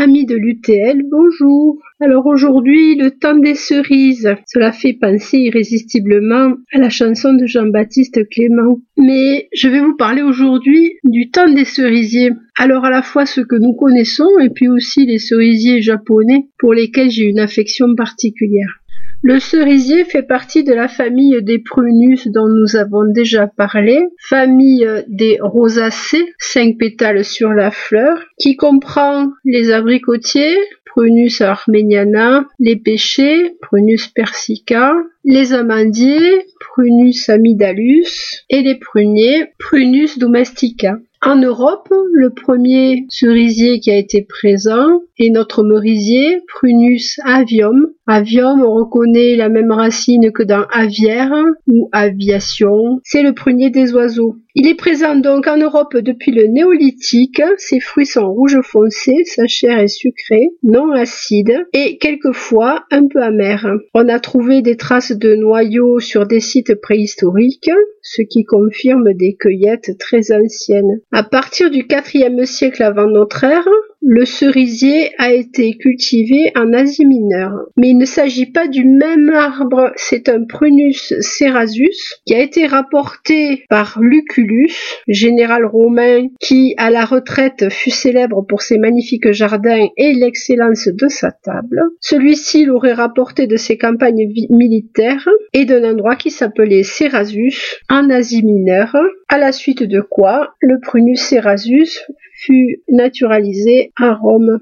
Amis de l'UTL, bonjour. Alors aujourd'hui, le temps des cerises. Cela fait penser irrésistiblement à la chanson de Jean-Baptiste Clément. Mais je vais vous parler aujourd'hui du temps des cerisiers. Alors à la fois ce que nous connaissons et puis aussi les cerisiers japonais pour lesquels j'ai une affection particulière. Le cerisier fait partie de la famille des prunus dont nous avons déjà parlé, famille des rosacées, cinq pétales sur la fleur, qui comprend les abricotiers, Prunus armeniana, les pêchers, Prunus persica, les amandiers, Prunus amidalus, et les pruniers, Prunus domestica. En Europe, le premier cerisier qui a été présent est notre merisier, Prunus avium. Avium, on reconnaît la même racine que dans aviaire ou aviation. C'est le prunier des oiseaux. Il est présent donc en Europe depuis le néolithique. Ses fruits sont rouge foncé, sa chair est sucrée, non acide et quelquefois un peu amère. On a trouvé des traces de noyaux sur des sites préhistoriques, ce qui confirme des cueillettes très anciennes. À partir du IVe siècle avant notre ère, le cerisier a été cultivé en Asie mineure, mais il ne s'agit pas du même arbre, c'est un Prunus cerasus qui a été rapporté par Lucullus, général romain qui à la retraite fut célèbre pour ses magnifiques jardins et l'excellence de sa table. Celui-ci l'aurait rapporté de ses campagnes militaires et d'un endroit qui s'appelait Cerasus en Asie mineure, à la suite de quoi le Prunus cerasus fut naturalisé à Rome.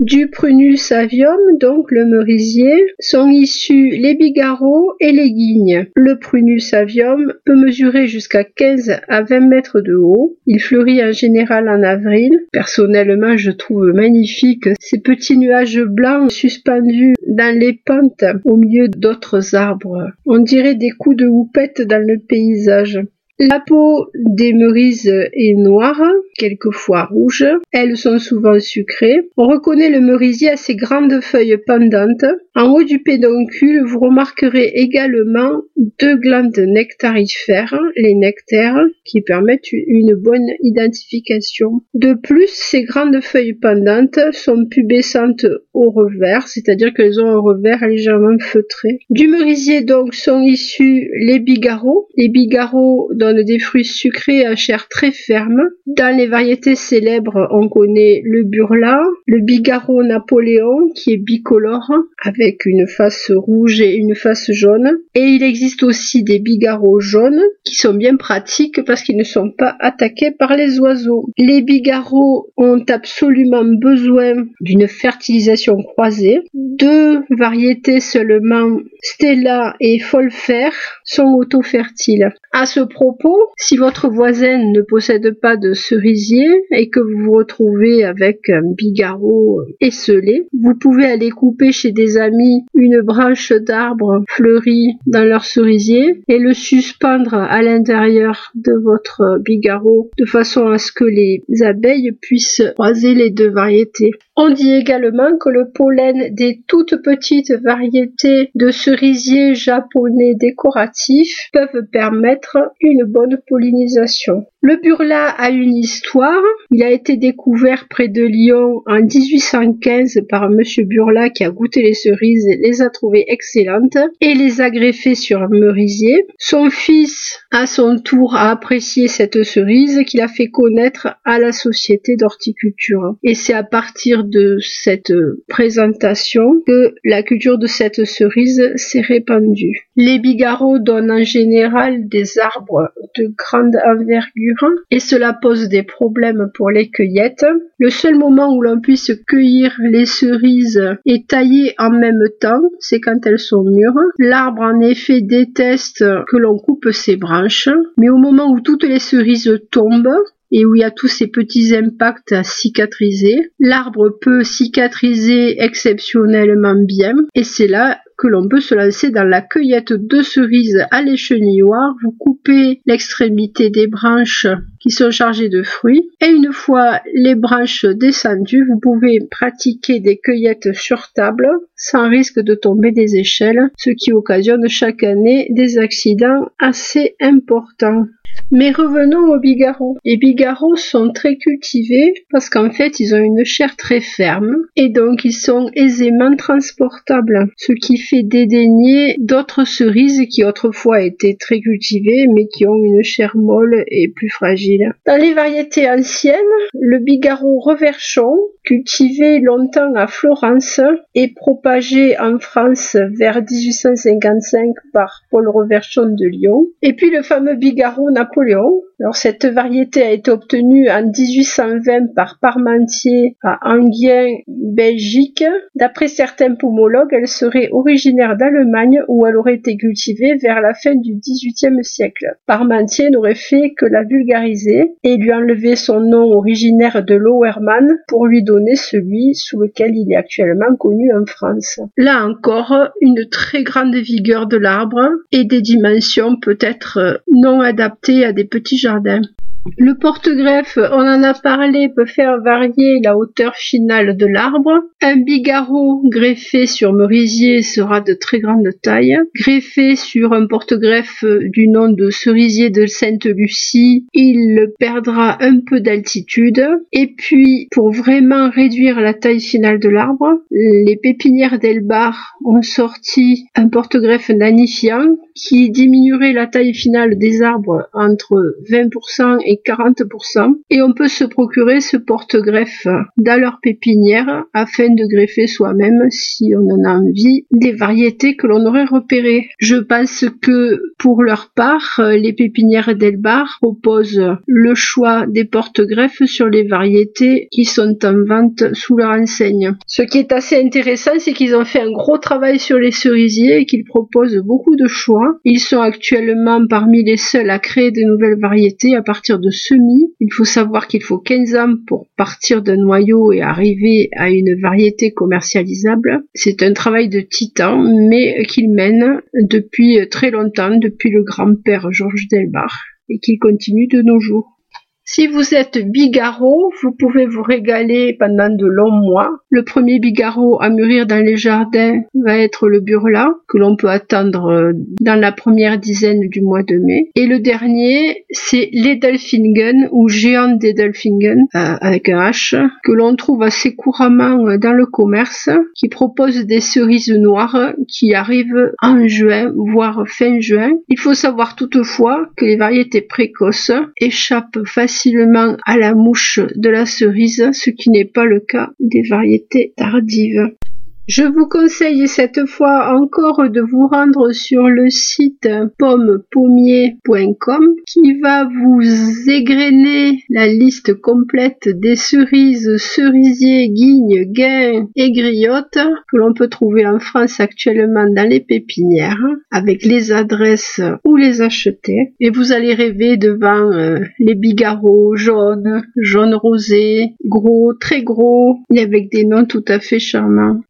Du Prunus avium, donc le merisier, sont issus les bigarreaux et les guignes. Le Prunus avium peut mesurer jusqu'à 15 à 20 mètres de haut. Il fleurit en général en avril. Personnellement, je trouve magnifique ces petits nuages blancs suspendus dans les pentes au milieu d'autres arbres. On dirait des coups de houppette dans le paysage. La peau des merises est noire, quelquefois rouge. Elles sont souvent sucrées. On reconnaît le merisier à ses grandes feuilles pendantes. En haut du pédoncule, vous remarquerez également deux glandes nectarifères, les nectaires, qui permettent une bonne identification. De plus, ces grandes feuilles pendantes sont pubescentes au revers, c'est-à-dire qu'elles ont un revers légèrement feutré. Du merisier donc sont issus les bigarreaux. Les donnent des fruits sucrés à chair très ferme. Dans les variétés célèbres, on connaît le burla, le bigarreau Napoléon qui est bicolore avec une face rouge et une face jaune. Et il existe aussi des bigarreaux jaunes qui sont bien pratiques parce qu'ils ne sont pas attaqués par les oiseaux. Les bigarreaux ont absolument besoin d'une fertilisation croisée. Deux variétés seulement, Stella et Folfer, sont auto-fertiles. À ce propos, si votre voisin ne possède pas de cerisier et que vous vous retrouvez avec un bigarreau esselé, vous pouvez aller couper chez des amis une branche d'arbre fleuri dans leur cerisier et le suspendre à l'intérieur de votre bigarreau de façon à ce que les abeilles puissent croiser les deux variétés. On dit également que le pollen des toutes petites variétés de cerisiers japonais décoratifs peuvent permettre une bonne pollinisation. Le burla a une histoire. Il a été découvert près de Lyon en 1815 par monsieur Burla qui a goûté les cerises, les a trouvées excellentes et les a greffées sur un merisier. Son fils, à son tour, a apprécié cette cerise qu'il a fait connaître à la société d'horticulture. Et c'est à partir de cette présentation que la culture de cette cerise s'est répandue. Les bigarreaux donnent en général des arbres de grande envergure et cela pose des problèmes pour les cueillettes. Le seul moment où l'on puisse cueillir les cerises et tailler en même temps, c'est quand elles sont mûres. L'arbre en effet déteste que l'on coupe ses branches, mais au moment où toutes les cerises tombent, et où il y a tous ces petits impacts à cicatriser. L'arbre peut cicatriser exceptionnellement bien et c'est là que l'on peut se lancer dans la cueillette de cerises à l'échenilloir. Vous coupez l'extrémité des branches qui sont chargées de fruits et une fois les branches descendues, vous pouvez pratiquer des cueillettes sur table sans risque de tomber des échelles, ce qui occasionne chaque année des accidents assez importants. Mais revenons aux bigarros. Les bigarros sont très cultivés parce qu'en fait ils ont une chair très ferme et donc ils sont aisément transportables, ce qui fait dédaigner d'autres cerises qui autrefois étaient très cultivées mais qui ont une chair molle et plus fragile. Dans les variétés anciennes, le bigarro reverchon, cultivé longtemps à Florence et propagé en France vers 1855 par Paul Reverchon de Lyon, et puis le fameux bigarro Napoléon. Alors cette variété a été obtenue en 1820 par Parmentier à Enghien, Belgique. D'après certains pomologues, elle serait originaire d'Allemagne où elle aurait été cultivée vers la fin du XVIIIe siècle. Parmentier n'aurait fait que la vulgariser et lui enlever son nom originaire de Lowerman pour lui donner celui sous lequel il est actuellement connu en France. Là encore, une très grande vigueur de l'arbre et des dimensions peut-être non adaptées à des petits jardin. Le porte-greffe, on en a parlé, peut faire varier la hauteur finale de l'arbre. Un bigarreau greffé sur merisier sera de très grande taille. Greffé sur un porte-greffe du nom de cerisier de Sainte-Lucie, il perdra un peu d'altitude. Et puis, pour vraiment réduire la taille finale de l'arbre, les pépinières d'Elbar ont sorti un porte-greffe nanifiant qui diminuerait la taille finale des arbres entre 20% et 40% et on peut se procurer ce porte-greffe dans leur pépinière afin de greffer soi-même si on en a envie des variétés que l'on aurait repérées. Je pense que pour leur part, les pépinières d'Elbar proposent le choix des porte-greffes sur les variétés qui sont en vente sous leur enseigne. Ce qui est assez intéressant, c'est qu'ils ont fait un gros travail sur les cerisiers et qu'ils proposent beaucoup de choix. Ils sont actuellement parmi les seuls à créer de nouvelles variétés à partir de semis. Il faut savoir qu'il faut 15 ans pour partir d'un noyau et arriver à une variété commercialisable. C'est un travail de titan, mais qu'il mène depuis très longtemps, depuis le grand-père Georges Delbar, et qu'il continue de nos jours. Si vous êtes bigarreau, vous pouvez vous régaler pendant de longs mois. Le premier bigarreau à mûrir dans les jardins va être le burla, que l'on peut attendre euh, dans la première dizaine du mois de mai. Et le dernier, c'est l'Edelfingen ou géant d'Edelfingen, euh, avec un H, que l'on trouve assez couramment euh, dans le commerce, qui propose des cerises noires qui arrivent en juin, voire fin juin. Il faut savoir toutefois que les variétés précoces échappent facilement facilement à la mouche de la cerise, ce qui n'est pas le cas des variétés tardives. Je vous conseille cette fois encore de vous rendre sur le site pommepommier.com qui va vous égrener la liste complète des cerises, cerisiers, guignes, gains et griottes que l'on peut trouver en France actuellement dans les pépinières avec les adresses où les acheter et vous allez rêver devant euh, les bigarreaux jaunes, jaune rosé, gros, très gros et avec des noms tout à fait charmants.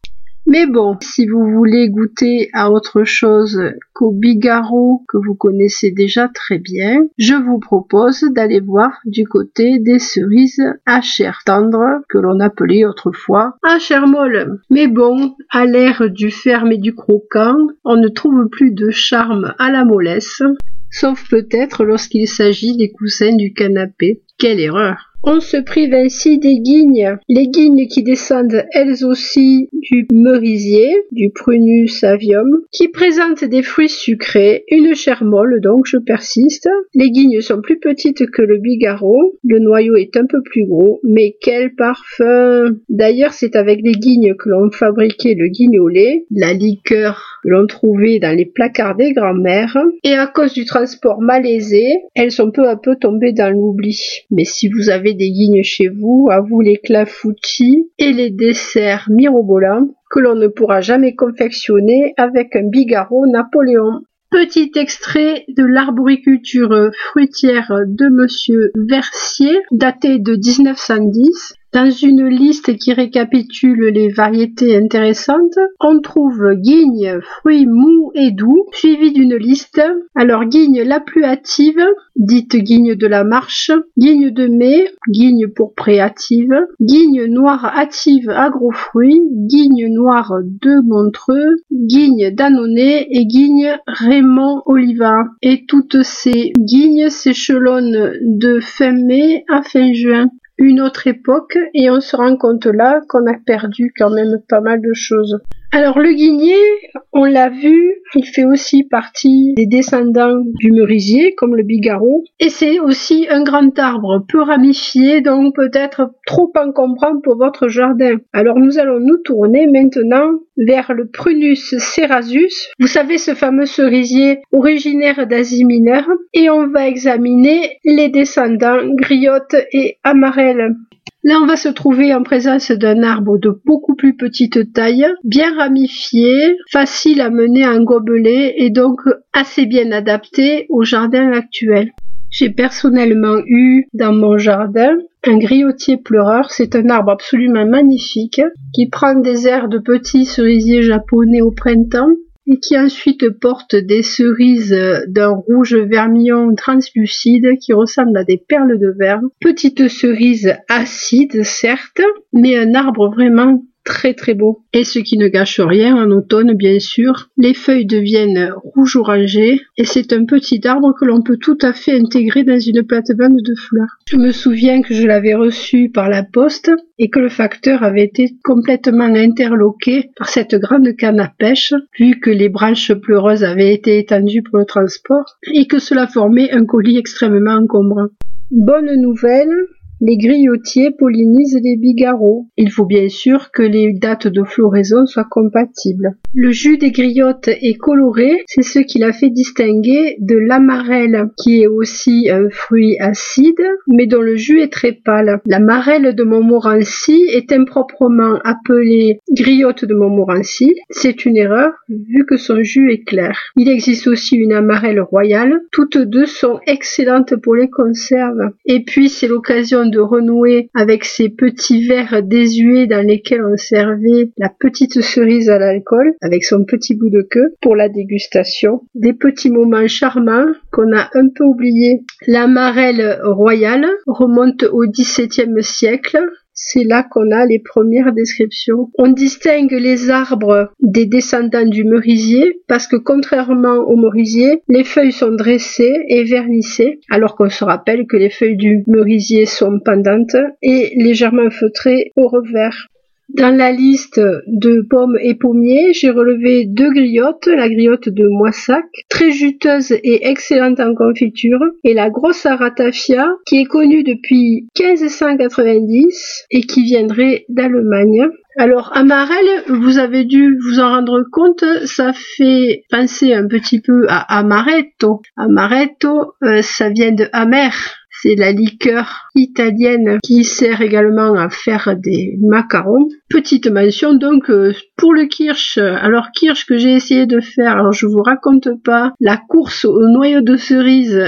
Mais bon, si vous voulez goûter à autre chose qu'au bigarro que vous connaissez déjà très bien, je vous propose d'aller voir du côté des cerises à chair tendre que l'on appelait autrefois à chair molle. Mais bon, à l'ère du ferme et du croquant, on ne trouve plus de charme à la mollesse, sauf peut-être lorsqu'il s'agit des coussins du canapé. Quelle erreur on se prive ainsi des guignes, les guignes qui descendent elles aussi du merisier, du prunus avium, qui présentent des fruits sucrés, une chair molle donc je persiste. Les guignes sont plus petites que le bigarreau, le noyau est un peu plus gros, mais quel parfum D'ailleurs c'est avec les guignes que l'on fabriquait le guignolet, la liqueur que l'on trouvait dans les placards des grands-mères, et à cause du transport malaisé, elles sont peu à peu tombées dans l'oubli. Mais si vous avez des guignes chez vous, à vous les clafoutis et les desserts mirobolants que l'on ne pourra jamais confectionner avec un bigarreau Napoléon. Petit extrait de l'arboriculture fruitière de monsieur Versier, daté de 1910. Dans une liste qui récapitule les variétés intéressantes, on trouve guigne, fruits mous et doux, suivi d'une liste. Alors guigne la plus hâtive, dite guigne de la marche, guigne de mai, guigne pour préative, guigne noire hâtive agrofruits, guigne noire de Montreux, guigne d'Annonay et guigne Raymond Oliva. Et toutes ces guignes s'échelonnent de fin mai à fin juin une autre époque et on se rend compte là qu'on a perdu quand même pas mal de choses. Alors le guigné, on l'a vu, il fait aussi partie des descendants du merisier, comme le bigarreau, et c'est aussi un grand arbre peu ramifié, donc peut-être trop encombrant pour votre jardin. Alors nous allons nous tourner maintenant vers le Prunus cerasus, vous savez ce fameux cerisier originaire d'Asie mineure, et on va examiner les descendants griotte et amarelle. Là, on va se trouver en présence d'un arbre de beaucoup plus petite taille, bien ramifié, facile à mener en gobelet et donc assez bien adapté au jardin actuel. J'ai personnellement eu dans mon jardin un griotier pleureur. C'est un arbre absolument magnifique qui prend des airs de petits cerisiers japonais au printemps et qui ensuite porte des cerises d'un rouge vermillon translucide qui ressemble à des perles de verre. Petites cerises acides certes, mais un arbre vraiment très très beau. Et ce qui ne gâche rien en automne, bien sûr. Les feuilles deviennent rouge orangé et c'est un petit arbre que l'on peut tout à fait intégrer dans une plate-bande de fleurs. Je me souviens que je l'avais reçu par la poste et que le facteur avait été complètement interloqué par cette grande canne à pêche, vu que les branches pleureuses avaient été étendues pour le transport et que cela formait un colis extrêmement encombrant. Bonne nouvelle, les griotiers pollinisent les bigarreaux. Il faut bien sûr que les dates de floraison soient compatibles. Le jus des griottes est coloré, c'est ce qui l'a fait distinguer de l'amarelle, qui est aussi un fruit acide, mais dont le jus est très pâle. L'amarelle de Montmorency est improprement appelée griotte de Montmorency. C'est une erreur, vu que son jus est clair. Il existe aussi une amarelle royale. Toutes deux sont excellentes pour les conserves. Et puis, c'est l'occasion renouer avec ces petits verres désuets dans lesquels on servait la petite cerise à l'alcool avec son petit bout de queue pour la dégustation. Des petits moments charmants qu'on a un peu oubliés. La marelle royale remonte au XVIIe siècle c'est là qu'on a les premières descriptions. On distingue les arbres des descendants du merisier parce que contrairement au merisier, les feuilles sont dressées et vernissées alors qu'on se rappelle que les feuilles du merisier sont pendantes et légèrement feutrées au revers. Dans la liste de pommes et pommiers, j'ai relevé deux griottes, la griotte de Moissac, très juteuse et excellente en confiture, et la grosse aratafia, qui est connue depuis 1590 et qui viendrait d'Allemagne. Alors, amarelle, vous avez dû vous en rendre compte, ça fait penser un petit peu à amaretto. Amaretto, euh, ça vient de amer c'est la liqueur italienne qui sert également à faire des macarons. Petite mention donc euh, pour le kirsch. Alors kirsch que j'ai essayé de faire, alors je vous raconte pas la course au noyau de cerise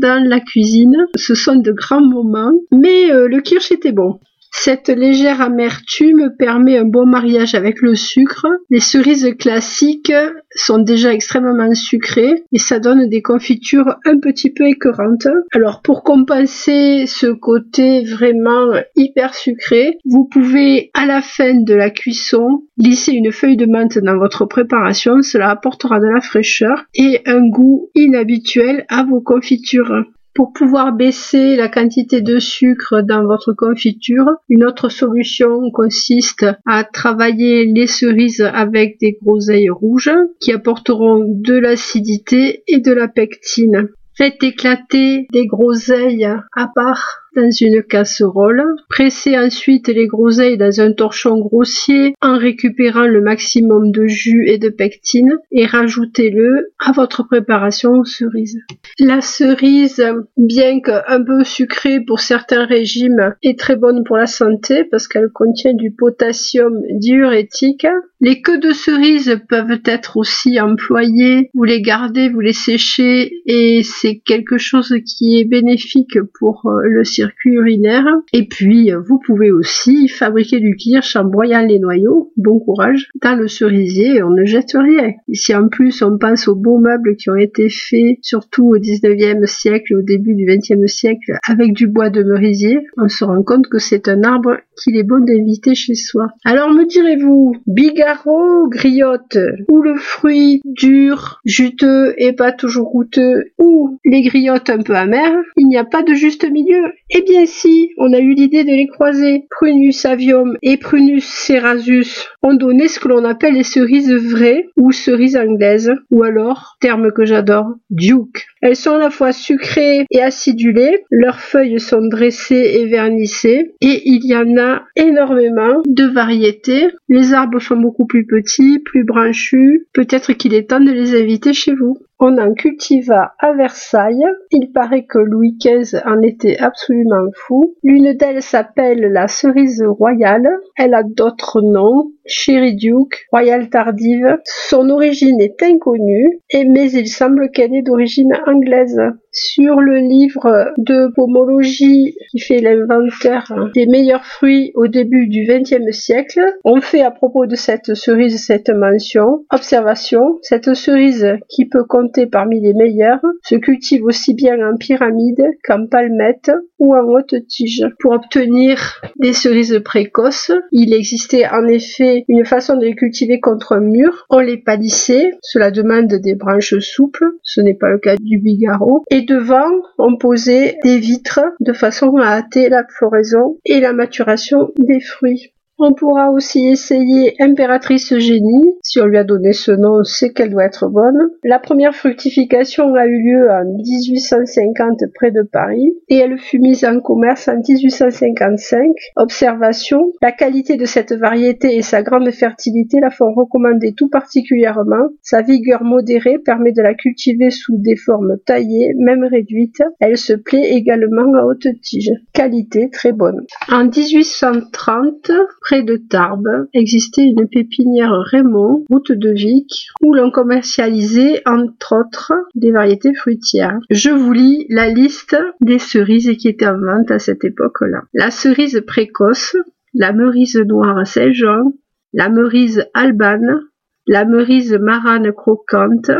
dans la cuisine. Ce sont de grands moments, mais euh, le kirsch était bon. Cette légère amertume permet un bon mariage avec le sucre. Les cerises classiques sont déjà extrêmement sucrées et ça donne des confitures un petit peu écœurantes. Alors pour compenser ce côté vraiment hyper sucré, vous pouvez à la fin de la cuisson glisser une feuille de menthe dans votre préparation. Cela apportera de la fraîcheur et un goût inhabituel à vos confitures. Pour pouvoir baisser la quantité de sucre dans votre confiture, une autre solution consiste à travailler les cerises avec des groseilles rouges qui apporteront de l'acidité et de la pectine. Faites éclater des groseilles à part dans une casserole. Pressez ensuite les groseilles dans un torchon grossier en récupérant le maximum de jus et de pectine et rajoutez-le à votre préparation aux cerises. La cerise, bien qu'un peu sucrée pour certains régimes, est très bonne pour la santé parce qu'elle contient du potassium diurétique. Les queues de cerise peuvent être aussi employées, vous les gardez, vous les séchez et c'est quelque chose qui est bénéfique pour euh, le circuit urinaire. Et puis, vous pouvez aussi fabriquer du kirsch en broyant les noyaux, bon courage, dans le cerisier, on ne jette rien. Si en plus on pense aux beaux meubles qui ont été faits, surtout au 19e siècle, au début du 20e siècle, avec du bois de merisier, on se rend compte que c'est un arbre qu'il est bon d'inviter chez soi. Alors me direz-vous, bigarreau, griotte, ou le fruit dur, juteux et pas toujours goûteux, ou les griottes un peu amères, il n'y a pas de juste milieu. Eh bien si, on a eu l'idée de les croiser. Prunus avium et Prunus cerasus ont donné ce que l'on appelle les cerises vraies ou cerises anglaises, ou alors, terme que j'adore, duke. Elles sont à la fois sucrées et acidulées, leurs feuilles sont dressées et vernissées, et il y en a énormément de variétés. Les arbres sont beaucoup plus petits, plus branchus, peut-être qu'il est temps de les inviter chez vous. On en cultiva à Versailles. Il paraît que Louis XV en était absolument fou. L'une d'elles s'appelle la cerise royale. Elle a d'autres noms. Cherry Duke, royale tardive. Son origine est inconnue, mais il semble qu'elle est d'origine anglaise. Sur le livre de pomologie qui fait l'inventaire des meilleurs fruits au début du XXe siècle, on fait à propos de cette cerise cette mention. Observation, cette cerise qui peut compter parmi les meilleures se cultive aussi bien en pyramide qu'en palmette ou en haute tige. Pour obtenir des cerises précoces, il existait en effet une façon de les cultiver contre un mur. On les palissait, cela demande des branches souples, ce n'est pas le cas du bigarreau, devant on posait des vitres de façon à hâter la floraison et la maturation des fruits. On pourra aussi essayer Impératrice Eugénie. Si on lui a donné ce nom, c'est qu'elle doit être bonne. La première fructification a eu lieu en 1850 près de Paris et elle fut mise en commerce en 1855. Observation, la qualité de cette variété et sa grande fertilité la font recommander tout particulièrement. Sa vigueur modérée permet de la cultiver sous des formes taillées, même réduites. Elle se plaît également à haute tige. Qualité très bonne. En 1830, Près de Tarbes existait une pépinière Raymond, route de Vic, où l'on commercialisait entre autres des variétés fruitières. Je vous lis la liste des cerises qui étaient en vente à cette époque-là. La cerise précoce, la merise noire Saint-Jean, la merise albane, la merise marane croquante,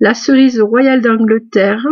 la cerise royale d'Angleterre,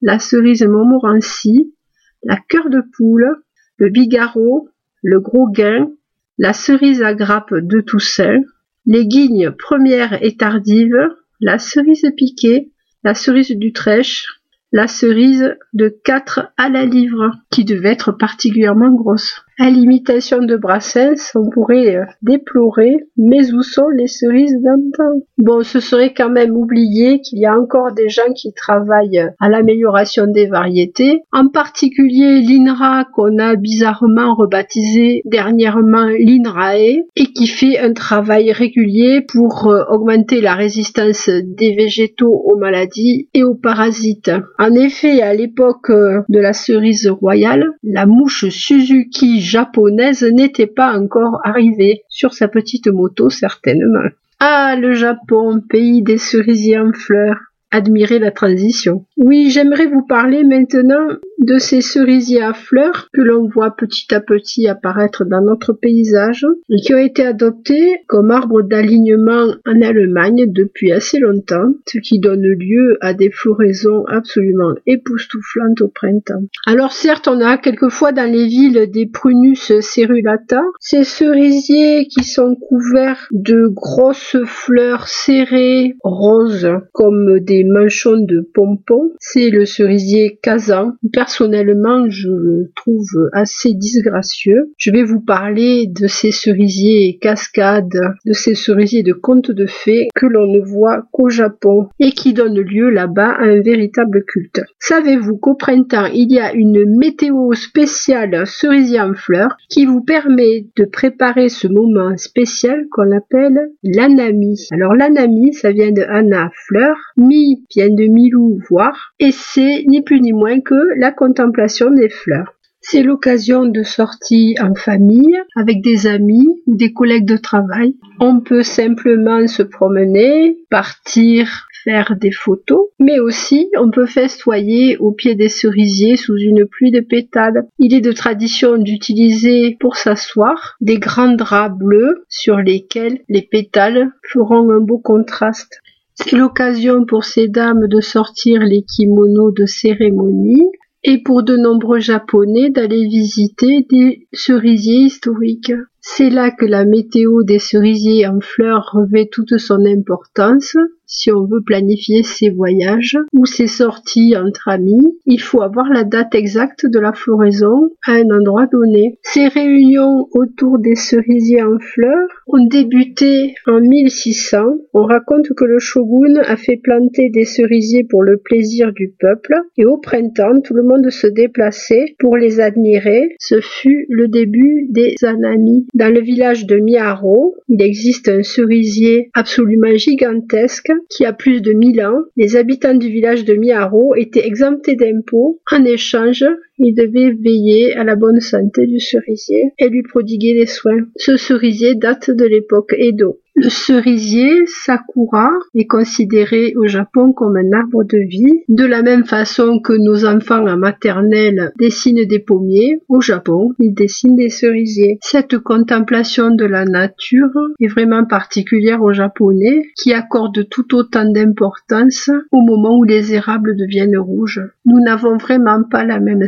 la cerise Montmorency, la cœur de poule, le bigarreau, le gros gain, la cerise à grappe de Toussaint, les guignes première et tardive, la cerise piquée, la cerise d'Utrecht, la cerise de 4 à la livre, qui devait être particulièrement grosse. À l'imitation de Brassens, on pourrait euh, déplorer, mais où sont les cerises d'antan? Bon, ce serait quand même oublier qu'il y a encore des gens qui travaillent à l'amélioration des variétés, en particulier l'INRA qu'on a bizarrement rebaptisé dernièrement l'INRAE, et qui fait un travail régulier pour euh, augmenter la résistance des végétaux aux maladies et aux parasites. En effet, à l'époque euh, de la cerise royale, la mouche Suzuki japonaise n'était pas encore arrivée sur sa petite moto certainement. Ah, le Japon, pays des cerisiers en fleurs. Admirez la transition. Oui, j'aimerais vous parler maintenant de ces cerisiers à fleurs que l'on voit petit à petit apparaître dans notre paysage et qui ont été adoptés comme arbres d'alignement en Allemagne depuis assez longtemps, ce qui donne lieu à des floraisons absolument époustouflantes au printemps. Alors certes, on a quelquefois dans les villes des prunus cerulata, ces cerisiers qui sont couverts de grosses fleurs serrées roses comme des manchons de pompons. C'est le cerisier kazan personnellement je le trouve assez disgracieux. Je vais vous parler de ces cerisiers cascades, de ces cerisiers de contes de fées que l'on ne voit qu'au Japon et qui donnent lieu là-bas à un véritable culte. Savez-vous qu'au printemps il y a une météo spéciale cerisier en fleurs qui vous permet de préparer ce moment spécial qu'on appelle l'anami. Alors l'anami ça vient de Anna fleur, mi vient de milou voir et c'est ni plus ni moins que la contemplation des fleurs. C'est l'occasion de sorties en famille, avec des amis ou des collègues de travail. On peut simplement se promener, partir faire des photos, mais aussi on peut festoyer au pied des cerisiers sous une pluie de pétales. Il est de tradition d'utiliser pour s'asseoir des grands draps bleus sur lesquels les pétales feront un beau contraste. C'est l'occasion pour ces dames de sortir les kimonos de cérémonie et pour de nombreux japonais d'aller visiter des cerisiers historiques. C'est là que la météo des cerisiers en fleurs revêt toute son importance si on veut planifier ses voyages ou ses sorties entre amis, il faut avoir la date exacte de la floraison à un endroit donné. Ces réunions autour des cerisiers en fleurs ont débuté en 1600. On raconte que le shogun a fait planter des cerisiers pour le plaisir du peuple et au printemps, tout le monde se déplaçait pour les admirer. Ce fut le début des anami. Dans le village de Miaro, il existe un cerisier absolument gigantesque qui a plus de mille ans, les habitants du village de Miaro étaient exemptés d'impôts. En échange, ils devaient veiller à la bonne santé du cerisier et lui prodiguer des soins. Ce cerisier date de l'époque Edo. Le cerisier sakura est considéré au Japon comme un arbre de vie, de la même façon que nos enfants en maternelle dessinent des pommiers, au Japon, ils dessinent des cerisiers. Cette contemplation de la nature est vraiment particulière aux Japonais qui accordent tout autant d'importance au moment où les érables deviennent rouges. Nous n'avons vraiment pas la même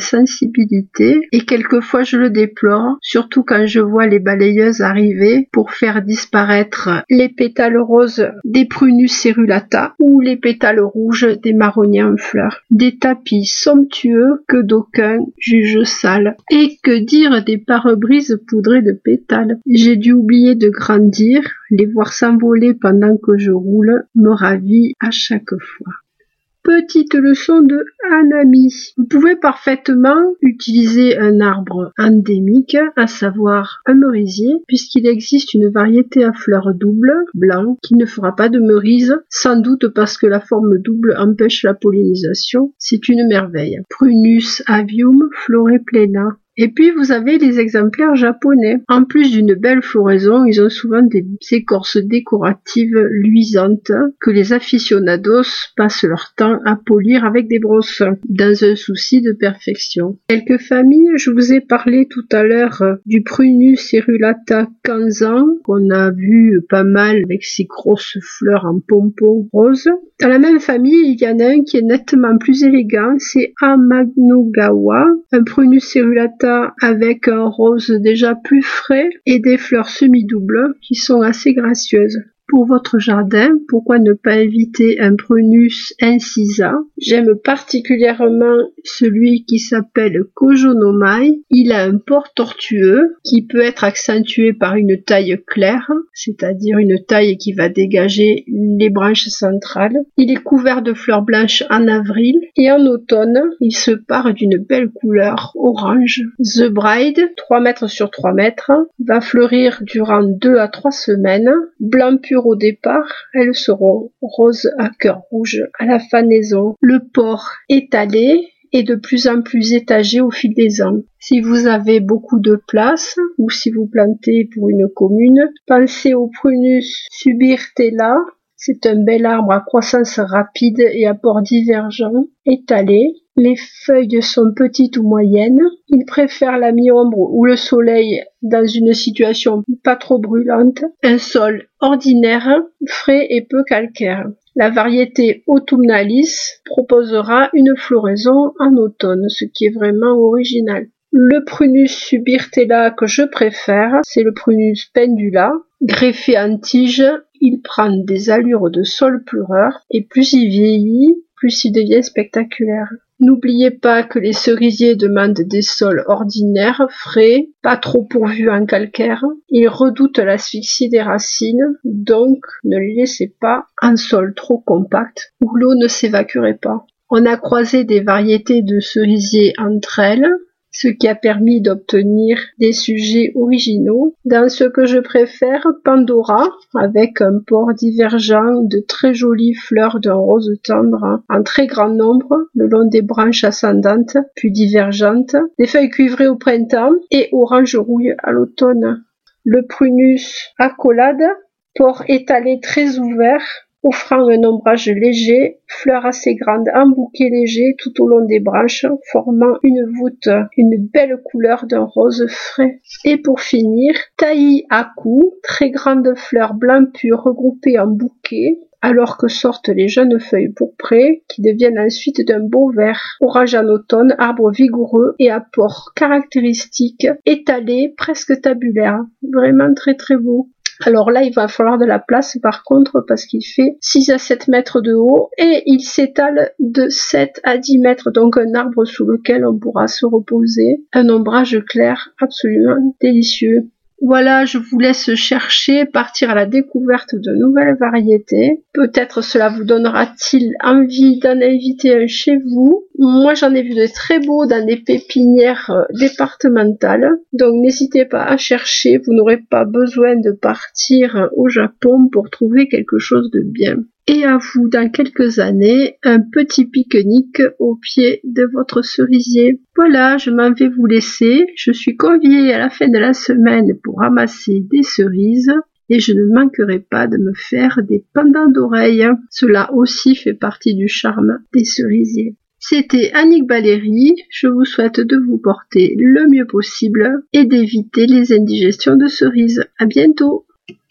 et quelquefois je le déplore, surtout quand je vois les balayeuses arriver pour faire disparaître les pétales roses des prunus cerulata ou les pétales rouges des marronniers en fleurs. Des tapis somptueux que d'aucuns jugent sales. Et que dire des pare-brises poudrés de pétales J'ai dû oublier de grandir, les voir s'envoler pendant que je roule me ravit à chaque fois. Petite leçon de Hanami. Vous pouvez parfaitement utiliser un arbre endémique, à savoir un merisier, puisqu'il existe une variété à fleurs doubles, blanc, qui ne fera pas de merise, sans doute parce que la forme double empêche la pollinisation. C'est une merveille. Prunus avium flore plena. Et puis vous avez les exemplaires japonais. En plus d'une belle floraison, ils ont souvent des écorces décoratives luisantes que les aficionados passent leur temps à polir avec des brosses, dans un souci de perfection. Quelques familles, je vous ai parlé tout à l'heure du Prunus cerulata kanzan, qu'on a vu pas mal avec ses grosses fleurs en pompons roses. Dans la même famille, il y en a un qui est nettement plus élégant, c'est Amagnogawa, un Prunus cerulata avec un rose déjà plus frais et des fleurs semi-doubles qui sont assez gracieuses. Pour votre jardin, pourquoi ne pas éviter un Prunus incisa? J'aime particulièrement celui qui s'appelle Kojonomai. Il a un port tortueux qui peut être accentué par une taille claire, c'est-à-dire une taille qui va dégager les branches centrales. Il est couvert de fleurs blanches en avril et en automne, il se part d'une belle couleur orange. The Bride, 3 mètres sur 3 mètres, va fleurir durant 2 à 3 semaines, blanc pur au départ, elles seront roses à cœur rouge à la fanaison. Le port étalé est de plus en plus étagé au fil des ans. Si vous avez beaucoup de place ou si vous plantez pour une commune, pensez au Prunus subirtella. C'est un bel arbre à croissance rapide et à port divergent, étalé, les feuilles sont petites ou moyennes. Il préfère la mi-ombre ou le soleil dans une situation pas trop brûlante. Un sol ordinaire, frais et peu calcaire. La variété autumnalis proposera une floraison en automne, ce qui est vraiment original. Le prunus subirtella que je préfère, c'est le prunus pendula. Greffé en tige, il prend des allures de sol pleureur et plus il vieillit, plus il devient spectaculaire. N'oubliez pas que les cerisiers demandent des sols ordinaires, frais, pas trop pourvus en calcaire. Ils redoutent l'asphyxie des racines, donc ne les laissez pas en sol trop compact où l'eau ne s'évacuerait pas. On a croisé des variétés de cerisiers entre elles, ce qui a permis d'obtenir des sujets originaux. Dans ce que je préfère, Pandora, avec un port divergent de très jolies fleurs d'un rose tendre en très grand nombre le long des branches ascendantes, puis divergentes, des feuilles cuivrées au printemps et orange rouille à l'automne. Le prunus accolade, port étalé très ouvert, offrant un ombrage léger, fleurs assez grandes en bouquet léger tout au long des branches, formant une voûte, une belle couleur d'un rose frais. Et pour finir, taillis à coups, très grandes fleurs blanc pur regroupées en bouquet, alors que sortent les jeunes feuilles pourprées, qui deviennent ensuite d'un beau vert. Orage en automne, arbre vigoureux et apport caractéristique, étalé, presque tabulaire. Vraiment très très beau. Alors là, il va falloir de la place par contre parce qu'il fait 6 à 7 mètres de haut et il s'étale de 7 à 10 mètres, donc un arbre sous lequel on pourra se reposer. Un ombrage clair absolument délicieux. Voilà, je vous laisse chercher, partir à la découverte de nouvelles variétés. Peut-être cela vous donnera-t-il envie d'en inviter un chez vous. Moi, j'en ai vu de très beaux dans des pépinières euh, départementales. Donc, n'hésitez pas à chercher. Vous n'aurez pas besoin de partir au Japon pour trouver quelque chose de bien et à vous dans quelques années un petit pique-nique au pied de votre cerisier. Voilà, je m'en vais vous laisser. Je suis conviée à la fin de la semaine pour ramasser des cerises et je ne manquerai pas de me faire des pendants d'oreilles. Cela aussi fait partie du charme des cerisiers. C'était Annick Valérie. Je vous souhaite de vous porter le mieux possible et d'éviter les indigestions de cerises. À bientôt!